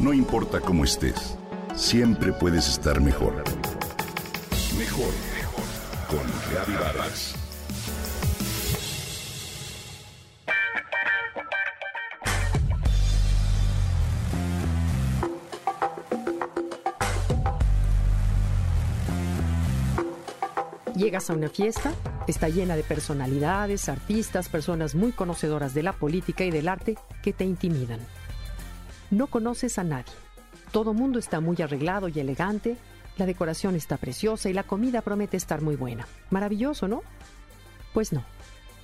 No importa cómo estés, siempre puedes estar mejor. Mejor, mejor. Con Reavivadas. Llegas a una fiesta, está llena de personalidades, artistas, personas muy conocedoras de la política y del arte que te intimidan. No conoces a nadie. Todo mundo está muy arreglado y elegante, la decoración está preciosa y la comida promete estar muy buena. Maravilloso, ¿no? Pues no.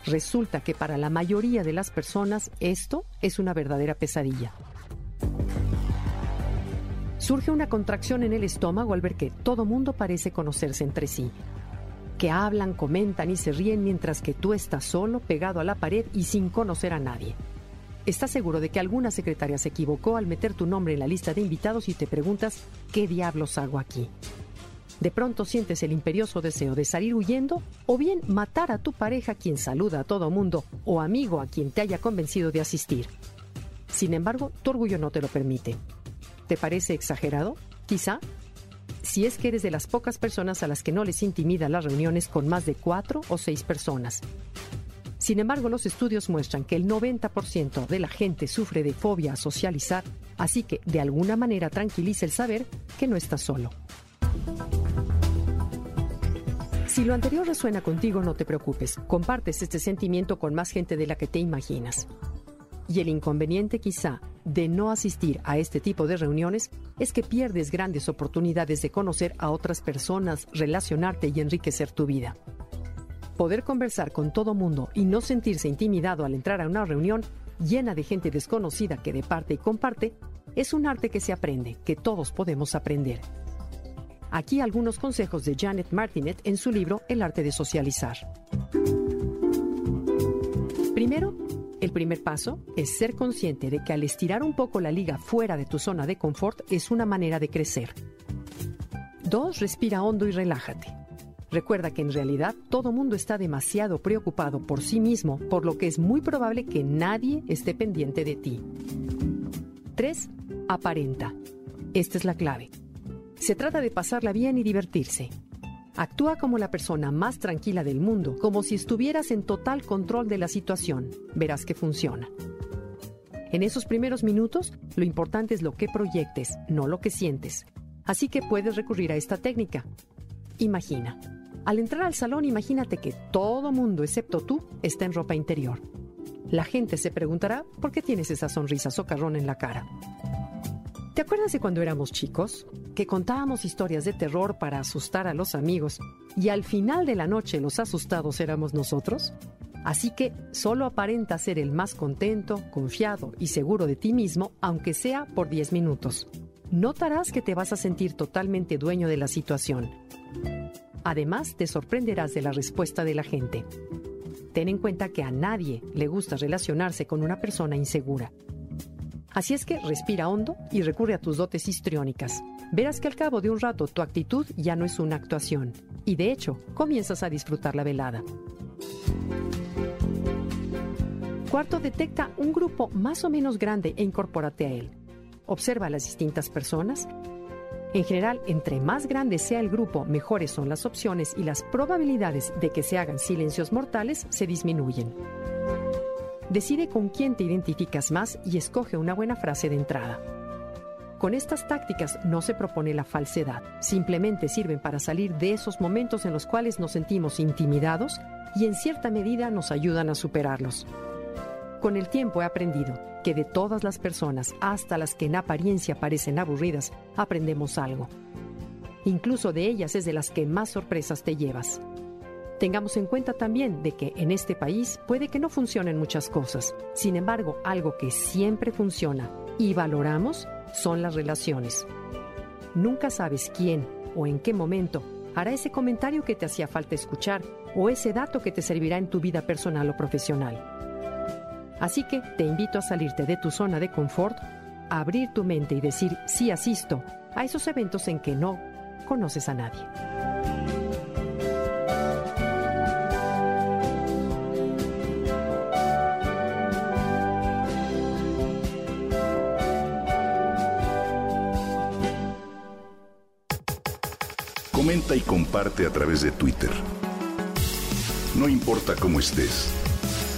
Resulta que para la mayoría de las personas esto es una verdadera pesadilla. Surge una contracción en el estómago al ver que todo mundo parece conocerse entre sí. Que hablan, comentan y se ríen mientras que tú estás solo, pegado a la pared y sin conocer a nadie. ¿Estás seguro de que alguna secretaria se equivocó al meter tu nombre en la lista de invitados y te preguntas qué diablos hago aquí? De pronto sientes el imperioso deseo de salir huyendo o bien matar a tu pareja quien saluda a todo mundo o amigo a quien te haya convencido de asistir. Sin embargo, tu orgullo no te lo permite. ¿Te parece exagerado? Quizá. Si es que eres de las pocas personas a las que no les intimida las reuniones con más de cuatro o seis personas. Sin embargo, los estudios muestran que el 90% de la gente sufre de fobia a socializar, así que de alguna manera tranquiliza el saber que no estás solo. Si lo anterior resuena contigo, no te preocupes. Compartes este sentimiento con más gente de la que te imaginas. Y el inconveniente quizá de no asistir a este tipo de reuniones es que pierdes grandes oportunidades de conocer a otras personas, relacionarte y enriquecer tu vida. Poder conversar con todo mundo y no sentirse intimidado al entrar a una reunión llena de gente desconocida que de parte y comparte es un arte que se aprende, que todos podemos aprender. Aquí algunos consejos de Janet Martinet en su libro El arte de socializar. Primero, el primer paso es ser consciente de que al estirar un poco la liga fuera de tu zona de confort es una manera de crecer. Dos, respira hondo y relájate. Recuerda que en realidad todo mundo está demasiado preocupado por sí mismo, por lo que es muy probable que nadie esté pendiente de ti. 3. Aparenta. Esta es la clave. Se trata de pasarla bien y divertirse. Actúa como la persona más tranquila del mundo, como si estuvieras en total control de la situación. Verás que funciona. En esos primeros minutos, lo importante es lo que proyectes, no lo que sientes. Así que puedes recurrir a esta técnica. Imagina. Al entrar al salón, imagínate que todo mundo, excepto tú, está en ropa interior. La gente se preguntará por qué tienes esa sonrisa socarrón en la cara. ¿Te acuerdas de cuando éramos chicos? Que contábamos historias de terror para asustar a los amigos y al final de la noche los asustados éramos nosotros? Así que solo aparenta ser el más contento, confiado y seguro de ti mismo, aunque sea por 10 minutos. Notarás que te vas a sentir totalmente dueño de la situación. Además, te sorprenderás de la respuesta de la gente. Ten en cuenta que a nadie le gusta relacionarse con una persona insegura. Así es que respira hondo y recurre a tus dotes histriónicas. Verás que al cabo de un rato tu actitud ya no es una actuación y de hecho comienzas a disfrutar la velada. Cuarto, detecta un grupo más o menos grande e incorpórate a él. Observa a las distintas personas en general, entre más grande sea el grupo, mejores son las opciones y las probabilidades de que se hagan silencios mortales se disminuyen. Decide con quién te identificas más y escoge una buena frase de entrada. Con estas tácticas no se propone la falsedad, simplemente sirven para salir de esos momentos en los cuales nos sentimos intimidados y en cierta medida nos ayudan a superarlos. Con el tiempo he aprendido que de todas las personas, hasta las que en apariencia parecen aburridas, aprendemos algo. Incluso de ellas es de las que más sorpresas te llevas. Tengamos en cuenta también de que en este país puede que no funcionen muchas cosas. Sin embargo, algo que siempre funciona y valoramos son las relaciones. Nunca sabes quién o en qué momento hará ese comentario que te hacía falta escuchar o ese dato que te servirá en tu vida personal o profesional. Así que te invito a salirte de tu zona de confort, a abrir tu mente y decir sí asisto a esos eventos en que no conoces a nadie. Comenta y comparte a través de Twitter. No importa cómo estés